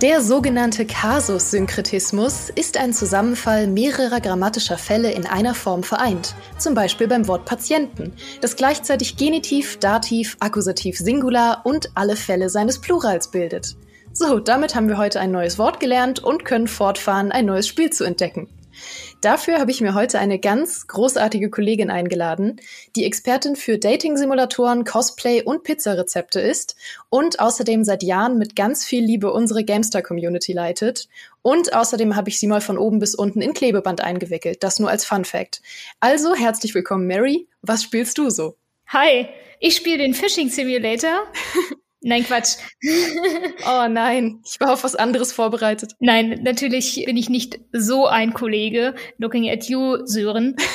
Der sogenannte Kasus-Synkretismus ist ein Zusammenfall mehrerer grammatischer Fälle in einer Form vereint, zum Beispiel beim Wort Patienten, das gleichzeitig Genitiv, Dativ, Akkusativ, Singular und alle Fälle seines Plurals bildet. So, damit haben wir heute ein neues Wort gelernt und können fortfahren, ein neues Spiel zu entdecken. Dafür habe ich mir heute eine ganz großartige Kollegin eingeladen, die Expertin für Dating-Simulatoren, Cosplay und Pizzarezepte ist und außerdem seit Jahren mit ganz viel Liebe unsere Gamestar-Community leitet. Und außerdem habe ich sie mal von oben bis unten in Klebeband eingewickelt. Das nur als Fun Fact. Also herzlich willkommen, Mary. Was spielst du so? Hi, ich spiele den Fishing Simulator. Nein, Quatsch. oh nein, ich war auf was anderes vorbereitet. Nein, natürlich bin ich nicht so ein Kollege. Looking at you, Sören.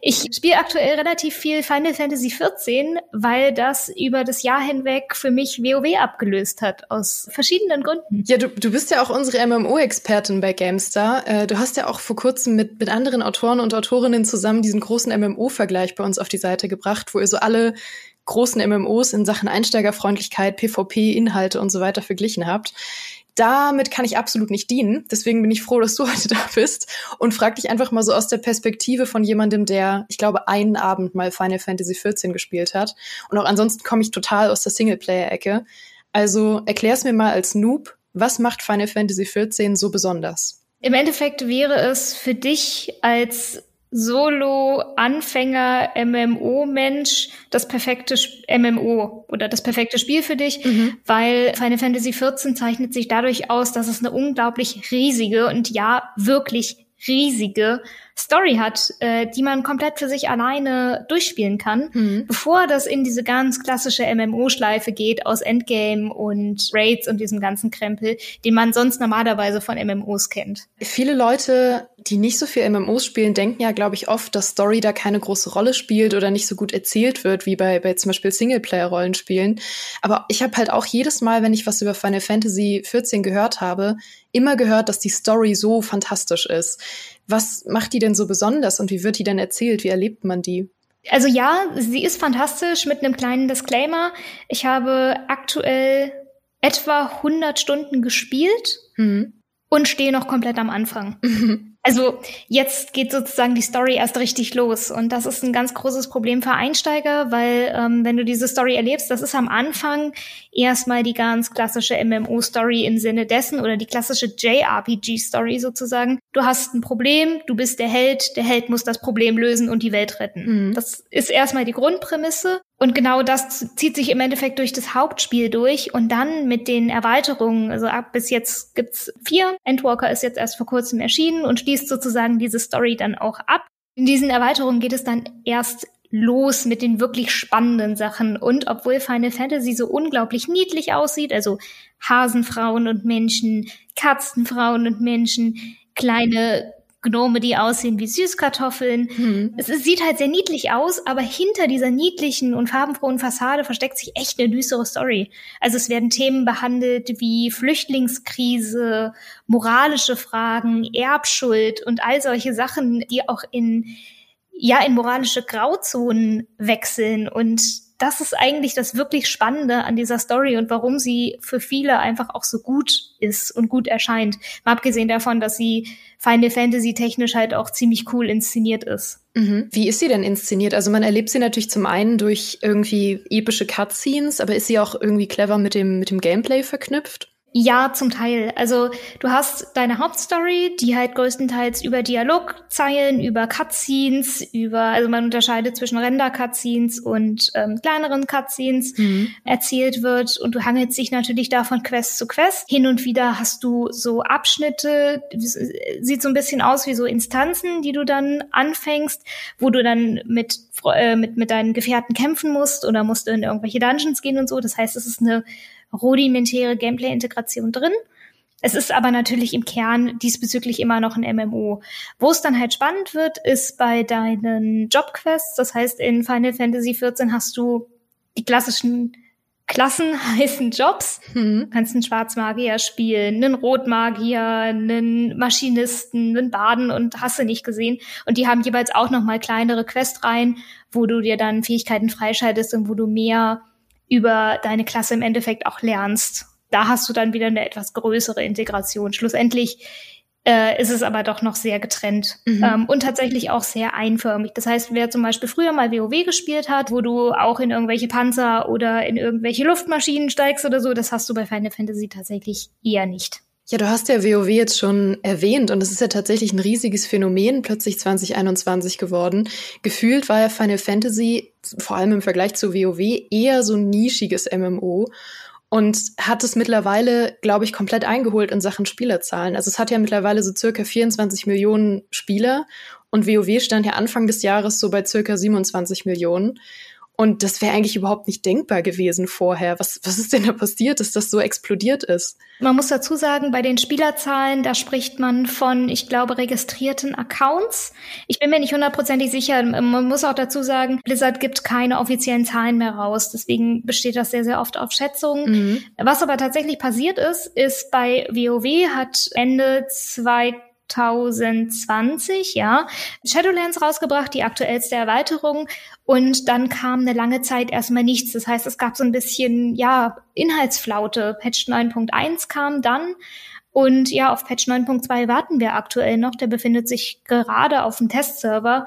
Ich spiele aktuell relativ viel Final Fantasy XIV, weil das über das Jahr hinweg für mich WoW abgelöst hat, aus verschiedenen Gründen. Ja, du, du bist ja auch unsere MMO-Expertin bei GameStar. Äh, du hast ja auch vor kurzem mit, mit anderen Autoren und Autorinnen zusammen diesen großen MMO-Vergleich bei uns auf die Seite gebracht, wo ihr so alle großen MMOs in Sachen Einsteigerfreundlichkeit, PvP, Inhalte und so weiter verglichen habt. Damit kann ich absolut nicht dienen. Deswegen bin ich froh, dass du heute da bist und frag dich einfach mal so aus der Perspektive von jemandem, der, ich glaube, einen Abend mal Final Fantasy XIV gespielt hat. Und auch ansonsten komme ich total aus der Singleplayer-Ecke. Also erklär's mir mal als Noob, was macht Final Fantasy XIV so besonders? Im Endeffekt wäre es für dich als Solo-Anfänger-MMO-Mensch das perfekte MMO oder das perfekte Spiel für dich, mhm. weil Final Fantasy XIV zeichnet sich dadurch aus, dass es eine unglaublich riesige und ja, wirklich riesige Story hat, äh, die man komplett für sich alleine durchspielen kann, mhm. bevor das in diese ganz klassische MMO-Schleife geht aus Endgame und Raids und diesem ganzen Krempel, den man sonst normalerweise von MMOs kennt. Viele Leute, die nicht so viel MMOs spielen, denken ja, glaube ich, oft, dass Story da keine große Rolle spielt oder nicht so gut erzählt wird wie bei, bei zum Beispiel Singleplayer-Rollenspielen. Aber ich habe halt auch jedes Mal, wenn ich was über Final Fantasy 14 gehört habe, immer gehört, dass die Story so fantastisch ist. Was macht die denn so besonders und wie wird die denn erzählt? Wie erlebt man die? Also ja, sie ist fantastisch mit einem kleinen Disclaimer. Ich habe aktuell etwa 100 Stunden gespielt mhm. und stehe noch komplett am Anfang. Mhm. Also jetzt geht sozusagen die Story erst richtig los und das ist ein ganz großes Problem für Einsteiger, weil ähm, wenn du diese Story erlebst, das ist am Anfang erstmal die ganz klassische MMO-Story im Sinne dessen oder die klassische JRPG-Story sozusagen. Du hast ein Problem, du bist der Held, der Held muss das Problem lösen und die Welt retten. Mhm. Das ist erstmal die Grundprämisse und genau das zieht sich im Endeffekt durch das Hauptspiel durch und dann mit den Erweiterungen, also ab bis jetzt gibt's vier. Endwalker ist jetzt erst vor kurzem erschienen und schließt sozusagen diese Story dann auch ab. In diesen Erweiterungen geht es dann erst los mit den wirklich spannenden Sachen. Und obwohl Final Fantasy so unglaublich niedlich aussieht, also Hasenfrauen und Menschen, Katzenfrauen und Menschen, kleine Gnome, die aussehen wie Süßkartoffeln. Mhm. Es, es, sieht halt sehr niedlich aus, aber hinter dieser niedlichen und farbenfrohen Fassade versteckt sich echt eine düstere Story. Also es werden Themen behandelt wie Flüchtlingskrise, moralische Fragen, Erbschuld und all solche Sachen, die auch in ja in moralische Grauzonen wechseln und das ist eigentlich das wirklich Spannende an dieser Story und warum sie für viele einfach auch so gut ist und gut erscheint. Mal abgesehen davon, dass sie Final Fantasy technisch halt auch ziemlich cool inszeniert ist. Mhm. Wie ist sie denn inszeniert? Also man erlebt sie natürlich zum einen durch irgendwie epische Cutscenes, aber ist sie auch irgendwie clever mit dem, mit dem Gameplay verknüpft? Ja, zum Teil. Also du hast deine Hauptstory, die halt größtenteils über Dialogzeilen, über Cutscenes, über, also man unterscheidet zwischen Render-Cutscenes und ähm, kleineren Cutscenes mhm. erzählt wird und du hangelst dich natürlich da von Quest zu Quest. Hin und wieder hast du so Abschnitte, sieht so ein bisschen aus wie so Instanzen, die du dann anfängst, wo du dann mit, äh, mit, mit deinen Gefährten kämpfen musst oder musst du in irgendwelche Dungeons gehen und so. Das heißt, es ist eine rudimentäre Gameplay-Integration drin. Es ist aber natürlich im Kern diesbezüglich immer noch ein MMO. Wo es dann halt spannend wird, ist bei deinen Jobquests. Das heißt, in Final Fantasy XIV hast du die klassischen Klassen heißen Jobs. Mhm. Du kannst einen Schwarzmagier spielen, einen Rotmagier, einen Maschinisten, einen Baden und hast du nicht gesehen. Und die haben jeweils auch noch mal kleinere Questreihen, wo du dir dann Fähigkeiten freischaltest und wo du mehr über deine Klasse im Endeffekt auch lernst. da hast du dann wieder eine etwas größere Integration. Schlussendlich äh, ist es aber doch noch sehr getrennt mhm. ähm, und tatsächlich auch sehr einförmig. Das heißt, wer zum Beispiel früher mal WoW gespielt hat, wo du auch in irgendwelche Panzer oder in irgendwelche Luftmaschinen steigst oder so, das hast du bei Final Fantasy tatsächlich eher nicht. Ja, du hast ja WoW jetzt schon erwähnt und es ist ja tatsächlich ein riesiges Phänomen plötzlich 2021 geworden. Gefühlt war ja Final Fantasy vor allem im Vergleich zu WoW eher so ein nischiges MMO und hat es mittlerweile, glaube ich, komplett eingeholt in Sachen Spielerzahlen. Also es hat ja mittlerweile so circa 24 Millionen Spieler und WoW stand ja Anfang des Jahres so bei circa 27 Millionen. Und das wäre eigentlich überhaupt nicht denkbar gewesen vorher. Was, was ist denn da passiert, dass das so explodiert ist? Man muss dazu sagen, bei den Spielerzahlen, da spricht man von, ich glaube, registrierten Accounts. Ich bin mir nicht hundertprozentig sicher. Man muss auch dazu sagen, Blizzard gibt keine offiziellen Zahlen mehr raus. Deswegen besteht das sehr, sehr oft auf Schätzungen. Mhm. Was aber tatsächlich passiert ist, ist bei WoW hat Ende 2000 2020, ja, Shadowlands rausgebracht, die aktuellste Erweiterung. Und dann kam eine lange Zeit erstmal nichts. Das heißt, es gab so ein bisschen, ja, Inhaltsflaute. Patch 9.1 kam dann. Und ja, auf Patch 9.2 warten wir aktuell noch. Der befindet sich gerade auf dem Testserver.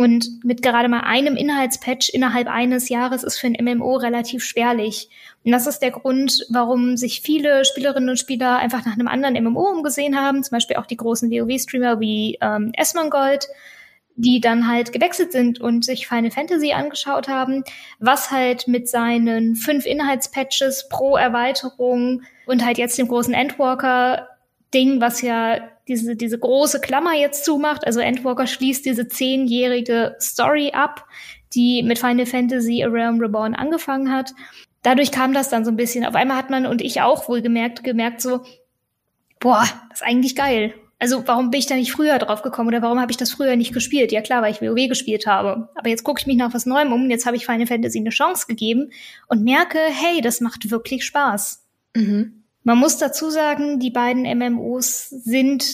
Und mit gerade mal einem Inhaltspatch innerhalb eines Jahres ist für ein MMO relativ schwerlich. Und das ist der Grund, warum sich viele Spielerinnen und Spieler einfach nach einem anderen MMO umgesehen haben, zum Beispiel auch die großen WoW-Streamer wie ähm, Esmongold, die dann halt gewechselt sind und sich Final Fantasy angeschaut haben, was halt mit seinen fünf Inhaltspatches pro Erweiterung und halt jetzt dem großen Endwalker Ding, was ja diese, diese große Klammer jetzt zumacht. Also Endwalker schließt diese zehnjährige Story ab, die mit Final Fantasy A Realm Reborn angefangen hat. Dadurch kam das dann so ein bisschen. Auf einmal hat man und ich auch wohl gemerkt, gemerkt so, boah, das ist eigentlich geil. Also warum bin ich da nicht früher drauf gekommen oder warum habe ich das früher nicht gespielt? Ja klar, weil ich WoW gespielt habe. Aber jetzt gucke ich mich nach was Neuem um. Jetzt habe ich Final Fantasy eine Chance gegeben und merke, hey, das macht wirklich Spaß. Mhm. Man muss dazu sagen, die beiden MMOs sind,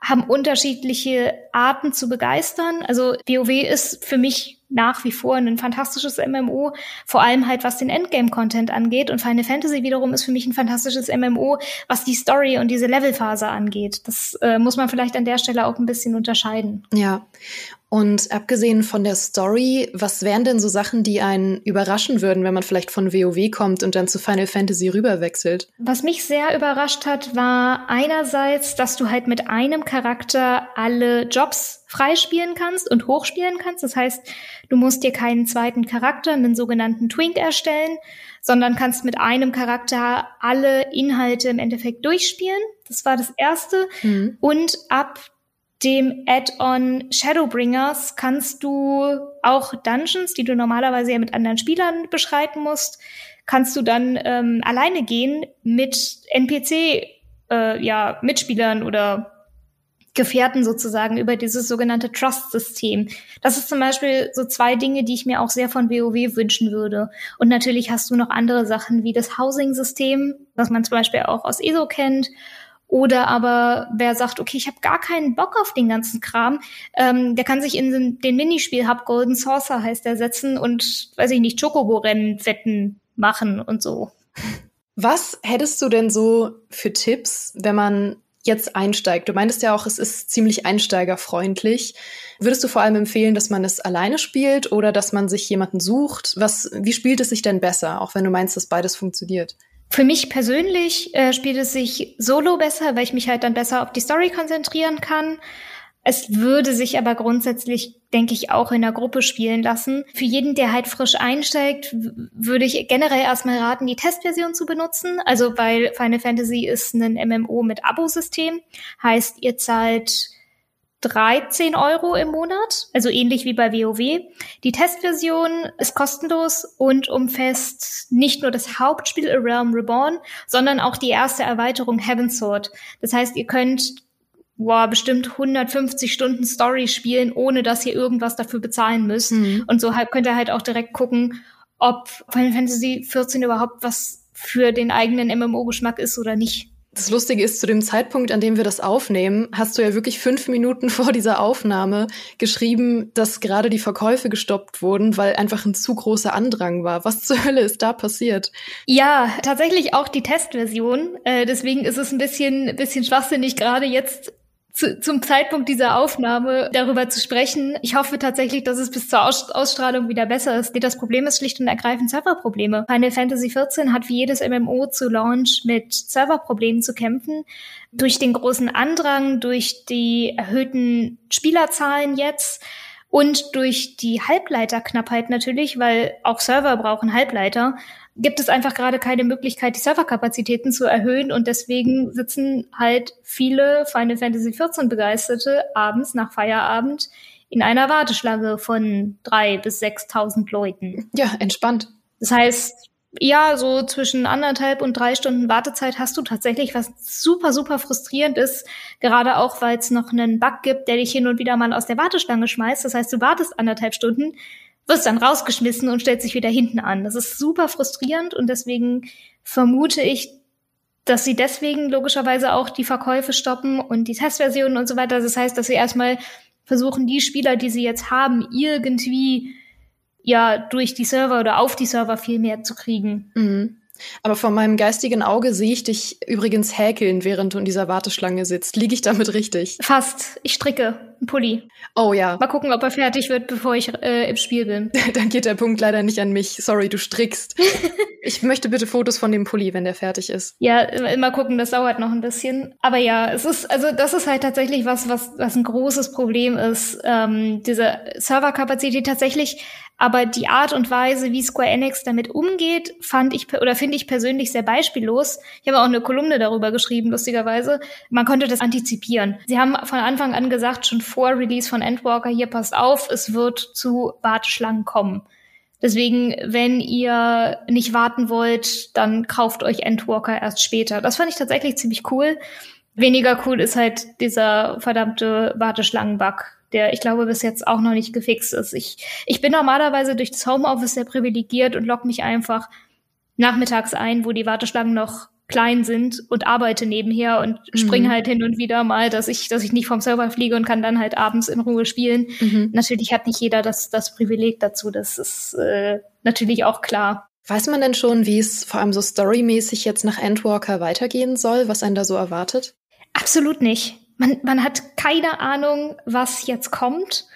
haben unterschiedliche Arten zu begeistern. Also WoW ist für mich nach wie vor ein fantastisches MMO, vor allem halt was den Endgame-Content angeht. Und Final Fantasy wiederum ist für mich ein fantastisches MMO, was die Story und diese Levelphase angeht. Das äh, muss man vielleicht an der Stelle auch ein bisschen unterscheiden. Ja. Und abgesehen von der Story, was wären denn so Sachen, die einen überraschen würden, wenn man vielleicht von WoW kommt und dann zu Final Fantasy rüberwechselt? Was mich sehr überrascht hat, war einerseits, dass du halt mit einem Charakter alle Jobs freispielen kannst und hochspielen kannst. Das heißt, du musst dir keinen zweiten Charakter, einen sogenannten Twink erstellen, sondern kannst mit einem Charakter alle Inhalte im Endeffekt durchspielen. Das war das erste. Mhm. Und ab dem Add-on Shadowbringers kannst du auch Dungeons, die du normalerweise ja mit anderen Spielern beschreiten musst, kannst du dann ähm, alleine gehen mit NPC, äh, ja, Mitspielern oder Gefährten sozusagen über dieses sogenannte Trust-System. Das ist zum Beispiel so zwei Dinge, die ich mir auch sehr von WoW wünschen würde. Und natürlich hast du noch andere Sachen wie das Housing-System, was man zum Beispiel auch aus ESO kennt oder aber wer sagt, okay, ich habe gar keinen Bock auf den ganzen Kram, ähm, der kann sich in den, Minispiel-Hub Golden Saucer heißt der setzen und, weiß ich nicht, Chocobo-Rennen wetten machen und so. Was hättest du denn so für Tipps, wenn man jetzt einsteigt? Du meintest ja auch, es ist ziemlich einsteigerfreundlich. Würdest du vor allem empfehlen, dass man es alleine spielt oder dass man sich jemanden sucht? Was, wie spielt es sich denn besser, auch wenn du meinst, dass beides funktioniert? Für mich persönlich äh, spielt es sich solo besser, weil ich mich halt dann besser auf die Story konzentrieren kann. Es würde sich aber grundsätzlich, denke ich, auch in der Gruppe spielen lassen. Für jeden, der halt frisch einsteigt, würde ich generell erstmal raten, die Testversion zu benutzen. Also weil Final Fantasy ist ein MMO mit Abo-System. Heißt, ihr zahlt 13 Euro im Monat, also ähnlich wie bei WoW. Die Testversion ist kostenlos und umfasst nicht nur das Hauptspiel A Realm Reborn, sondern auch die erste Erweiterung Heaven's Sword. Das heißt, ihr könnt wow, bestimmt 150 Stunden Story spielen, ohne dass ihr irgendwas dafür bezahlen müsst. Mhm. Und so halt könnt ihr halt auch direkt gucken, ob Final Fantasy 14 überhaupt was für den eigenen MMO-Geschmack ist oder nicht. Das Lustige ist, zu dem Zeitpunkt, an dem wir das aufnehmen, hast du ja wirklich fünf Minuten vor dieser Aufnahme geschrieben, dass gerade die Verkäufe gestoppt wurden, weil einfach ein zu großer Andrang war. Was zur Hölle ist da passiert? Ja, tatsächlich auch die Testversion. Äh, deswegen ist es ein bisschen, bisschen schwachsinnig, gerade jetzt zu, zum Zeitpunkt dieser Aufnahme darüber zu sprechen. Ich hoffe tatsächlich, dass es bis zur Aus Ausstrahlung wieder besser ist. Das Problem ist schlicht und ergreifend Serverprobleme. Final Fantasy XIV hat wie jedes MMO zu Launch mit Serverproblemen zu kämpfen. Durch den großen Andrang, durch die erhöhten Spielerzahlen jetzt und durch die Halbleiterknappheit natürlich, weil auch Server brauchen Halbleiter gibt es einfach gerade keine Möglichkeit, die Serverkapazitäten zu erhöhen und deswegen sitzen halt viele Final Fantasy XIV Begeisterte abends nach Feierabend in einer Warteschlange von drei bis sechstausend Leuten. Ja, entspannt. Das heißt, ja, so zwischen anderthalb und drei Stunden Wartezeit hast du tatsächlich, was super, super frustrierend ist, gerade auch, weil es noch einen Bug gibt, der dich hin und wieder mal aus der Warteschlange schmeißt. Das heißt, du wartest anderthalb Stunden, wirst dann rausgeschmissen und stellt sich wieder hinten an. Das ist super frustrierend und deswegen vermute ich, dass sie deswegen logischerweise auch die Verkäufe stoppen und die Testversionen und so weiter. Das heißt, dass sie erstmal versuchen, die Spieler, die sie jetzt haben, irgendwie ja durch die Server oder auf die Server viel mehr zu kriegen. Mhm. Aber vor meinem geistigen Auge sehe ich dich übrigens häkeln, während du in dieser Warteschlange sitzt. Liege ich damit richtig? Fast. Ich stricke einen Pulli. Oh ja. Mal gucken, ob er fertig wird, bevor ich äh, im Spiel bin. Dann geht der Punkt leider nicht an mich. Sorry, du strickst. ich möchte bitte Fotos von dem Pulli, wenn der fertig ist. Ja, mal gucken, das dauert noch ein bisschen. Aber ja, es ist, also das ist halt tatsächlich was, was, was ein großes Problem ist. Ähm, diese Serverkapazität tatsächlich aber die Art und Weise, wie Square Enix damit umgeht, fand ich oder finde ich persönlich sehr beispiellos. Ich habe auch eine Kolumne darüber geschrieben, lustigerweise. Man konnte das antizipieren. Sie haben von Anfang an gesagt, schon vor Release von Endwalker, hier passt auf, es wird zu Warteschlangen kommen. Deswegen, wenn ihr nicht warten wollt, dann kauft euch Endwalker erst später. Das fand ich tatsächlich ziemlich cool. Weniger cool ist halt dieser verdammte Warteschlangen-Bug der ich glaube bis jetzt auch noch nicht gefixt ist. Ich, ich bin normalerweise durch das Homeoffice sehr privilegiert und logge mich einfach nachmittags ein, wo die Warteschlangen noch klein sind und arbeite nebenher und mhm. springe halt hin und wieder mal, dass ich, dass ich nicht vom Server fliege und kann dann halt abends in Ruhe spielen. Mhm. Natürlich hat nicht jeder das, das Privileg dazu. Das ist äh, natürlich auch klar. Weiß man denn schon, wie es vor allem so storymäßig jetzt nach Endwalker weitergehen soll, was einen da so erwartet? Absolut nicht man, man hat keine Ahnung, was jetzt kommt.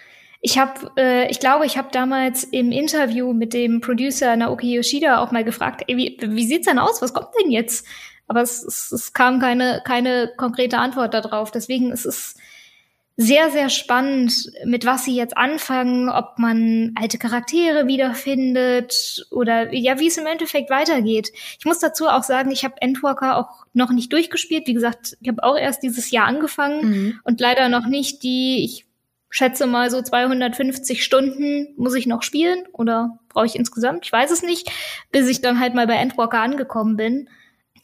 Ich habe, äh, ich glaube, ich habe damals im Interview mit dem Producer Naoki Yoshida auch mal gefragt, ey, wie, wie sieht's denn aus? Was kommt denn jetzt? Aber es, es, es kam keine, keine konkrete Antwort darauf. Deswegen ist es sehr, sehr spannend, mit was sie jetzt anfangen, ob man alte Charaktere wiederfindet oder ja, wie es im Endeffekt weitergeht. Ich muss dazu auch sagen, ich habe Endwalker auch noch nicht durchgespielt. Wie gesagt, ich habe auch erst dieses Jahr angefangen mhm. und leider noch nicht die, ich schätze mal so 250 Stunden muss ich noch spielen oder brauche ich insgesamt, ich weiß es nicht, bis ich dann halt mal bei Endwalker angekommen bin.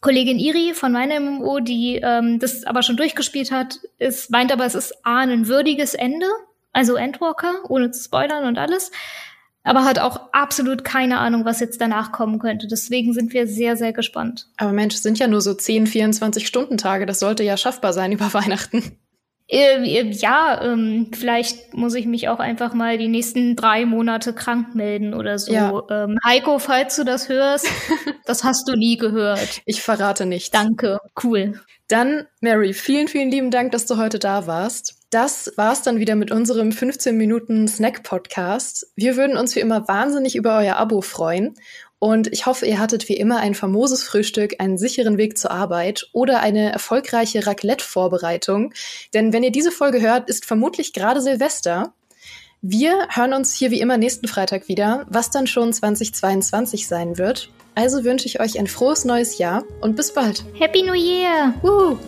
Kollegin Iri von meinem MMO, die ähm, das aber schon durchgespielt hat, ist, meint aber, es ist A, ein würdiges Ende, also Endwalker, ohne zu spoilern und alles, aber hat auch absolut keine Ahnung, was jetzt danach kommen könnte. Deswegen sind wir sehr, sehr gespannt. Aber Mensch, es sind ja nur so 10, 24 Stunden Tage. Das sollte ja schaffbar sein über Weihnachten. Äh, ja, ähm, vielleicht muss ich mich auch einfach mal die nächsten drei Monate krank melden oder so. Ja. Ähm, Heiko, falls du das hörst, das hast du nie gehört. Ich verrate nicht. Danke, cool. Dann, Mary, vielen, vielen lieben Dank, dass du heute da warst. Das war's dann wieder mit unserem 15 Minuten Snack Podcast. Wir würden uns wie immer wahnsinnig über euer Abo freuen und ich hoffe, ihr hattet wie immer ein famoses Frühstück, einen sicheren Weg zur Arbeit oder eine erfolgreiche Raclette-Vorbereitung. Denn wenn ihr diese Folge hört, ist vermutlich gerade Silvester. Wir hören uns hier wie immer nächsten Freitag wieder, was dann schon 2022 sein wird. Also wünsche ich euch ein frohes neues Jahr und bis bald. Happy New Year! Woo!